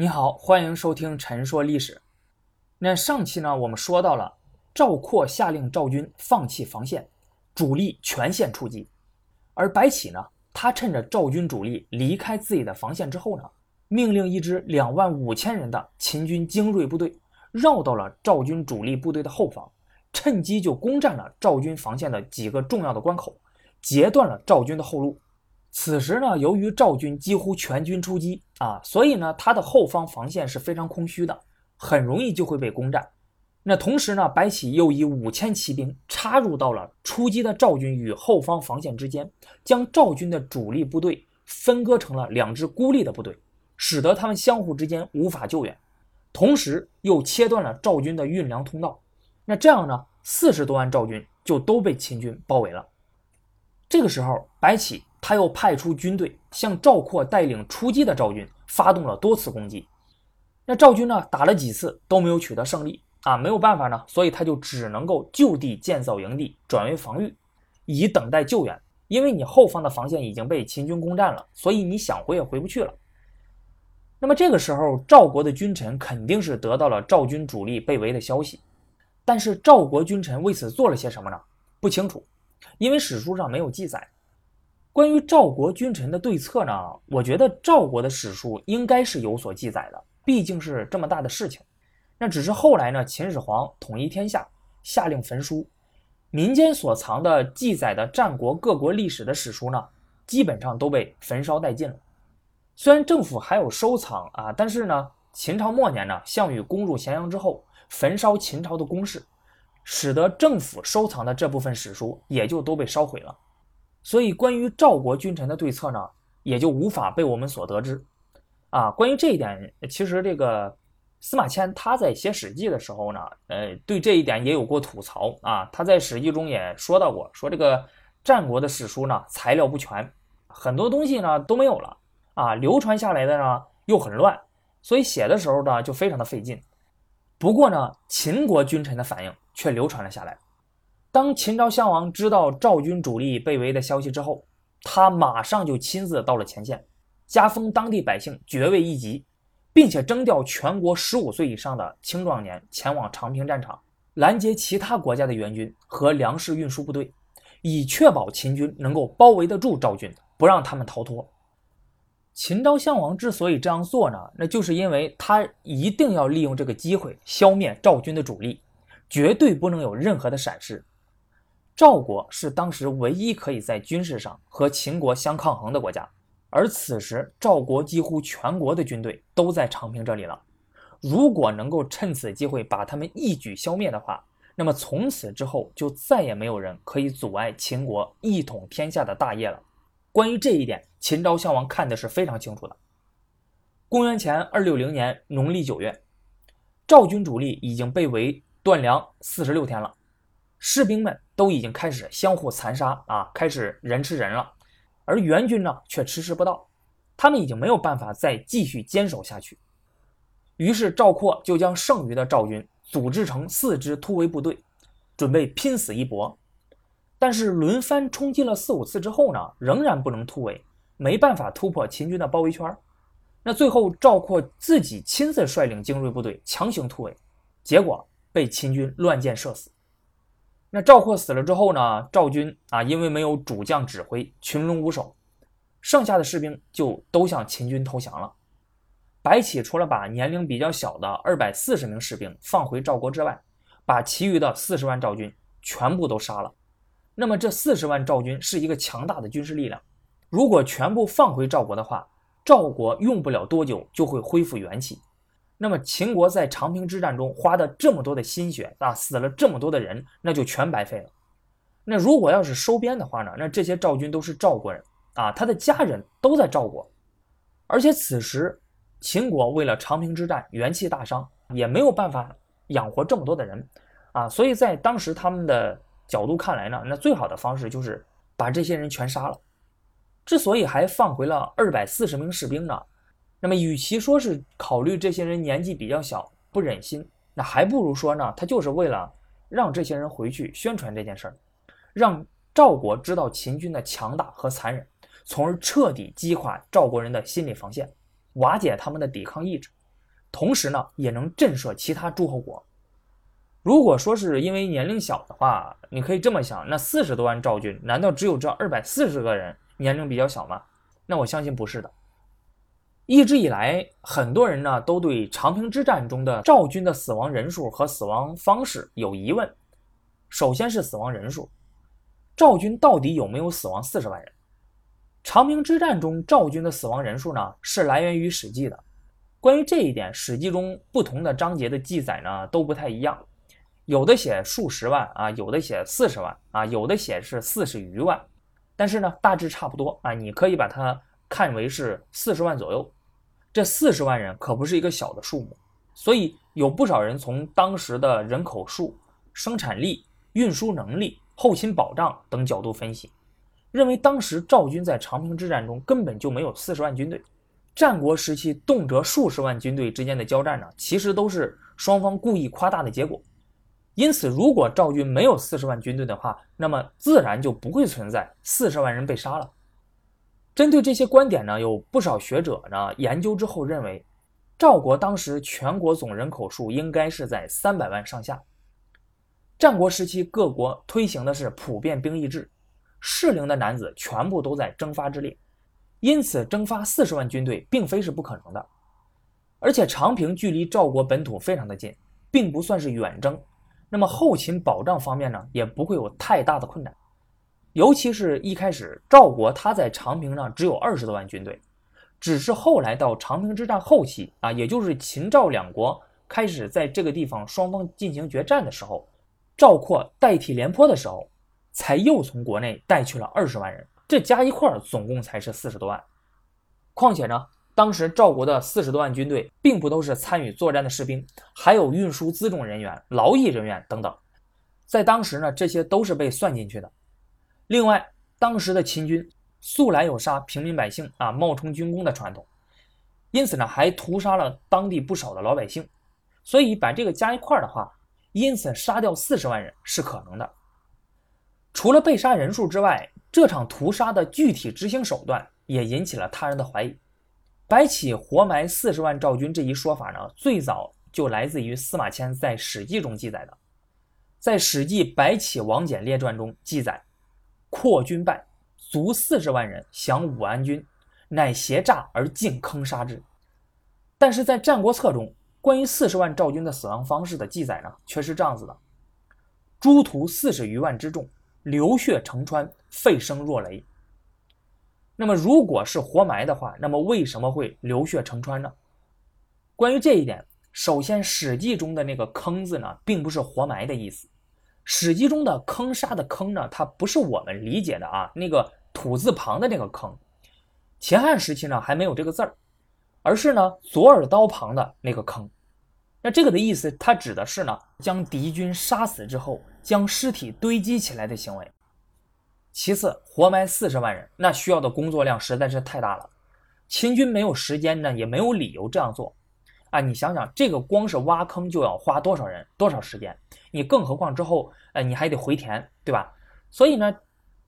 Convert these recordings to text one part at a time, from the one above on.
你好，欢迎收听《陈说历史》。那上期呢，我们说到了赵括下令赵军放弃防线，主力全线出击。而白起呢，他趁着赵军主力离开自己的防线之后呢，命令一支两万五千人的秦军精锐部队绕到了赵军主力部队的后方，趁机就攻占了赵军防线的几个重要的关口，截断了赵军的后路。此时呢，由于赵军几乎全军出击啊，所以呢，他的后方防线是非常空虚的，很容易就会被攻占。那同时呢，白起又以五千骑兵插入到了出击的赵军与后方防线之间，将赵军的主力部队分割成了两支孤立的部队，使得他们相互之间无法救援，同时又切断了赵军的运粮通道。那这样呢，四十多万赵军就都被秦军包围了。这个时候，白起。他又派出军队向赵括带领出击的赵军发动了多次攻击。那赵军呢，打了几次都没有取得胜利啊，没有办法呢，所以他就只能够就地建造营地，转为防御，以等待救援。因为你后方的防线已经被秦军攻占了，所以你想回也回不去了。那么这个时候，赵国的君臣肯定是得到了赵军主力被围的消息，但是赵国君臣为此做了些什么呢？不清楚，因为史书上没有记载。关于赵国君臣的对策呢？我觉得赵国的史书应该是有所记载的，毕竟是这么大的事情。那只是后来呢，秦始皇统一天下，下令焚书，民间所藏的记载的战国各国历史的史书呢，基本上都被焚烧殆尽了。虽然政府还有收藏啊，但是呢，秦朝末年呢，项羽攻入咸阳之后，焚烧秦朝的宫室，使得政府收藏的这部分史书也就都被烧毁了。所以，关于赵国君臣的对策呢，也就无法被我们所得知。啊，关于这一点，其实这个司马迁他在写《史记》的时候呢，呃，对这一点也有过吐槽啊。他在《史记》中也说到过，说这个战国的史书呢，材料不全，很多东西呢都没有了啊，流传下来的呢又很乱，所以写的时候呢就非常的费劲。不过呢，秦国君臣的反应却流传了下来。当秦昭襄王知道赵军主力被围的消息之后，他马上就亲自到了前线，加封当地百姓爵位一级，并且征调全国十五岁以上的青壮年前往长平战场，拦截其他国家的援军和粮食运输部队，以确保秦军能够包围得住赵军，不让他们逃脱。秦昭襄王之所以这样做呢，那就是因为他一定要利用这个机会消灭赵军的主力，绝对不能有任何的闪失。赵国是当时唯一可以在军事上和秦国相抗衡的国家，而此时赵国几乎全国的军队都在长平这里了。如果能够趁此机会把他们一举消灭的话，那么从此之后就再也没有人可以阻碍秦国一统天下的大业了。关于这一点，秦昭襄王看的是非常清楚的。公元前二六零年农历九月，赵军主力已经被围断粮四十六天了。士兵们都已经开始相互残杀啊，开始人吃人了，而援军呢却迟迟不到，他们已经没有办法再继续坚守下去。于是赵括就将剩余的赵军组织成四支突围部队，准备拼死一搏。但是轮番冲击了四五次之后呢，仍然不能突围，没办法突破秦军的包围圈。那最后赵括自己亲自率领精锐部队强行突围，结果被秦军乱箭射死。那赵括死了之后呢？赵军啊，因为没有主将指挥，群龙无首，剩下的士兵就都向秦军投降了。白起除了把年龄比较小的二百四十名士兵放回赵国之外，把其余的四十万赵军全部都杀了。那么这四十万赵军是一个强大的军事力量，如果全部放回赵国的话，赵国用不了多久就会恢复元气。那么秦国在长平之战中花的这么多的心血啊，死了这么多的人，那就全白费了。那如果要是收编的话呢？那这些赵军都是赵国人啊，他的家人都在赵国，而且此时秦国为了长平之战元气大伤，也没有办法养活这么多的人啊，所以在当时他们的角度看来呢，那最好的方式就是把这些人全杀了。之所以还放回了二百四十名士兵呢？那么，与其说是考虑这些人年纪比较小不忍心，那还不如说呢，他就是为了让这些人回去宣传这件事儿，让赵国知道秦军的强大和残忍，从而彻底击垮赵国人的心理防线，瓦解他们的抵抗意志。同时呢也能震慑其他诸侯国。如果说是因为年龄小的话，你可以这么想：那四十多万赵军，难道只有这二百四十个人年龄比较小吗？那我相信不是的。一直以来，很多人呢都对长平之战中的赵军的死亡人数和死亡方式有疑问。首先是死亡人数，赵军到底有没有死亡四十万人？长平之战中赵军的死亡人数呢是来源于《史记》的。关于这一点，《史记》中不同的章节的记载呢都不太一样。有的写数十万啊，有的写四十万啊，有的写是四十余万，但是呢，大致差不多啊。你可以把它看为是四十万左右。这四十万人可不是一个小的数目，所以有不少人从当时的人口数、生产力、运输能力、后勤保障等角度分析，认为当时赵军在长平之战中根本就没有四十万军队。战国时期动辄数十万军队之间的交战呢，其实都是双方故意夸大的结果。因此，如果赵军没有四十万军队的话，那么自然就不会存在四十万人被杀了。针对这些观点呢，有不少学者呢研究之后认为，赵国当时全国总人口数应该是在三百万上下。战国时期各国推行的是普遍兵役制，适龄的男子全部都在征发之列，因此征发四十万军队并非是不可能的。而且长平距离赵国本土非常的近，并不算是远征。那么后勤保障方面呢，也不会有太大的困难。尤其是一开始赵国他在长平上只有二十多万军队，只是后来到长平之战后期啊，也就是秦赵两国开始在这个地方双方进行决战的时候，赵括代替廉颇的时候，才又从国内带去了二十万人，这加一块儿总共才是四十多万。况且呢。当时赵国的四十多万军队，并不都是参与作战的士兵，还有运输辎重人员、劳役人员等等，在当时呢，这些都是被算进去的。另外，当时的秦军素来有杀平民百姓啊、冒充军功的传统，因此呢，还屠杀了当地不少的老百姓。所以把这个加一块的话，因此杀掉四十万人是可能的。除了被杀人数之外，这场屠杀的具体执行手段也引起了他人的怀疑。白起活埋四十万赵军这一说法呢，最早就来自于司马迁在《史记》中记载的。在《史记·白起王翦列传》中记载，扩军败，卒四十万人，降武安军，乃挟诈而尽坑杀之。但是在《战国策》中，关于四十万赵军的死亡方式的记载呢，却是这样子的：诸屠四十余万之众，流血成川，沸声若雷。那么，如果是活埋的话，那么为什么会流血成川呢？关于这一点，首先，《史记》中的那个“坑”字呢，并不是活埋的意思，《史记》中的“坑杀”的“坑”呢，它不是我们理解的啊，那个土字旁的那个“坑”。秦汉时期呢，还没有这个字儿，而是呢左耳刀旁的那个“坑”。那这个的意思，它指的是呢，将敌军杀死之后，将尸体堆积起来的行为。其次，活埋四十万人，那需要的工作量实在是太大了。秦军没有时间呢，也没有理由这样做。啊，你想想，这个光是挖坑就要花多少人、多少时间？你更何况之后，呃，你还得回填，对吧？所以呢，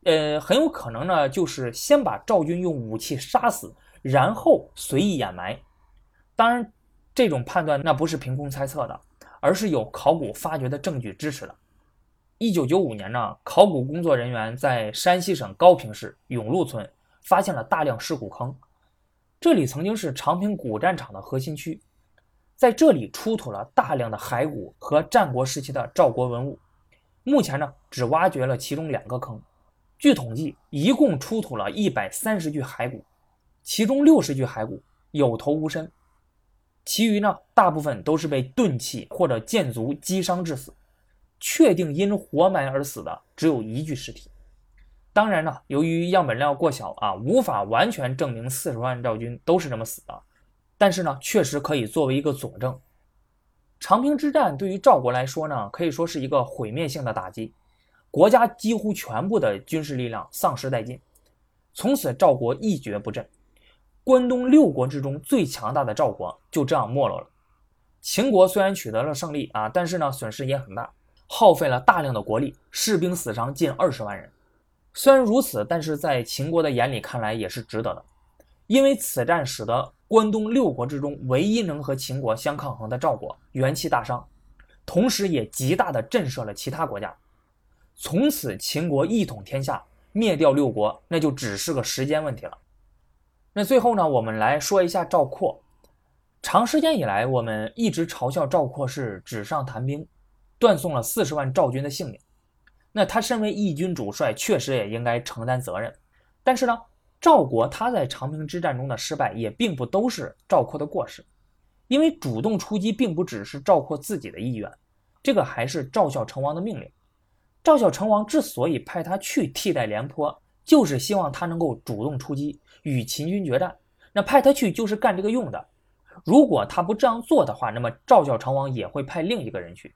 呃，很有可能呢，就是先把赵军用武器杀死，然后随意掩埋。当然，这种判断那不是凭空猜测的，而是有考古发掘的证据支持的。一九九五年呢，考古工作人员在山西省高平市永禄村发现了大量尸骨坑，这里曾经是长平古战场的核心区，在这里出土了大量的骸骨和战国时期的赵国文物。目前呢，只挖掘了其中两个坑，据统计，一共出土了一百三十具骸骨，其中六十具骸骨有头无身，其余呢，大部分都是被钝器或者箭足击伤致死。确定因活埋而死的只有一具尸体。当然呢，由于样本量过小啊，无法完全证明四十万赵军都是这么死的。但是呢，确实可以作为一个佐证。长平之战对于赵国来说呢，可以说是一个毁灭性的打击，国家几乎全部的军事力量丧失殆尽，从此赵国一蹶不振。关东六国之中最强大的赵国就这样没落了。秦国虽然取得了胜利啊，但是呢，损失也很大。耗费了大量的国力，士兵死伤近二十万人。虽然如此，但是在秦国的眼里看来也是值得的，因为此战使得关东六国之中唯一能和秦国相抗衡的赵国元气大伤，同时也极大的震慑了其他国家。从此，秦国一统天下，灭掉六国，那就只是个时间问题了。那最后呢，我们来说一下赵括。长时间以来，我们一直嘲笑赵括是纸上谈兵，断送了四十万赵军的性命。那他身为义军主帅，确实也应该承担责任。但是呢，赵国他在长平之战中的失败，也并不都是赵括的过失，因为主动出击并不只是赵括自己的意愿，这个还是赵孝成王的命令。赵孝成王之所以派他去替代廉颇，就是希望他能够主动出击，与秦军决战。那派他去就是干这个用的。如果他不这样做的话，那么赵孝成王也会派另一个人去。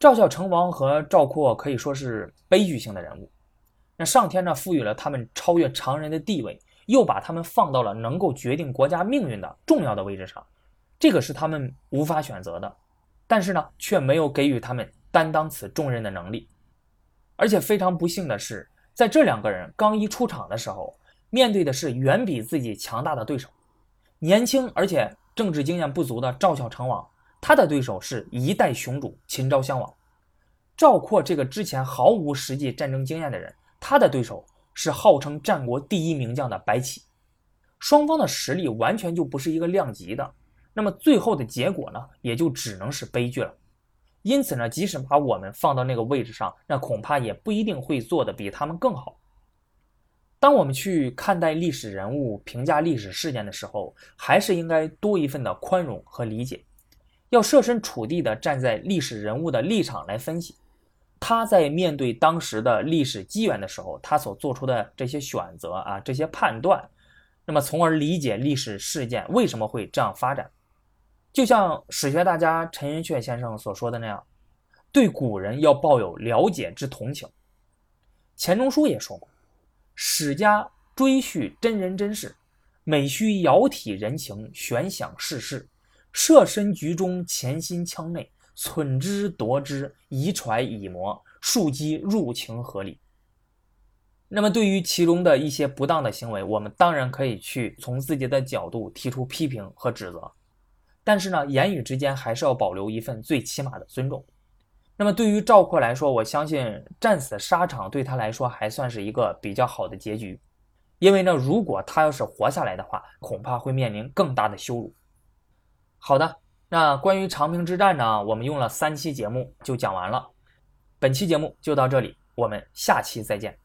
赵孝成王和赵括可以说是悲剧性的人物。那上天呢，赋予了他们超越常人的地位，又把他们放到了能够决定国家命运的重要的位置上，这个是他们无法选择的。但是呢，却没有给予他们担当此重任的能力。而且非常不幸的是，在这两个人刚一出场的时候，面对的是远比自己强大的对手。年轻而且政治经验不足的赵孝成王，他的对手是一代雄主秦昭襄王。赵括这个之前毫无实际战争经验的人，他的对手是号称战国第一名将的白起。双方的实力完全就不是一个量级的，那么最后的结果呢，也就只能是悲剧了。因此呢，即使把我们放到那个位置上，那恐怕也不一定会做得比他们更好。当我们去看待历史人物、评价历史事件的时候，还是应该多一份的宽容和理解，要设身处地的站在历史人物的立场来分析，他在面对当时的历史机缘的时候，他所做出的这些选择啊，这些判断，那么从而理解历史事件为什么会这样发展。就像史学大家陈寅恪先生所说的那样，对古人要抱有了解之同情。钱钟书也说过。史家追叙真人真事，每需遥体人情，悬想世事，设身局中，潜心腔内，忖之夺之，以揣以磨，庶几入情合理。那么，对于其中的一些不当的行为，我们当然可以去从自己的角度提出批评和指责，但是呢，言语之间还是要保留一份最起码的尊重。那么对于赵括来说，我相信战死沙场对他来说还算是一个比较好的结局，因为呢，如果他要是活下来的话，恐怕会面临更大的羞辱。好的，那关于长平之战呢，我们用了三期节目就讲完了，本期节目就到这里，我们下期再见。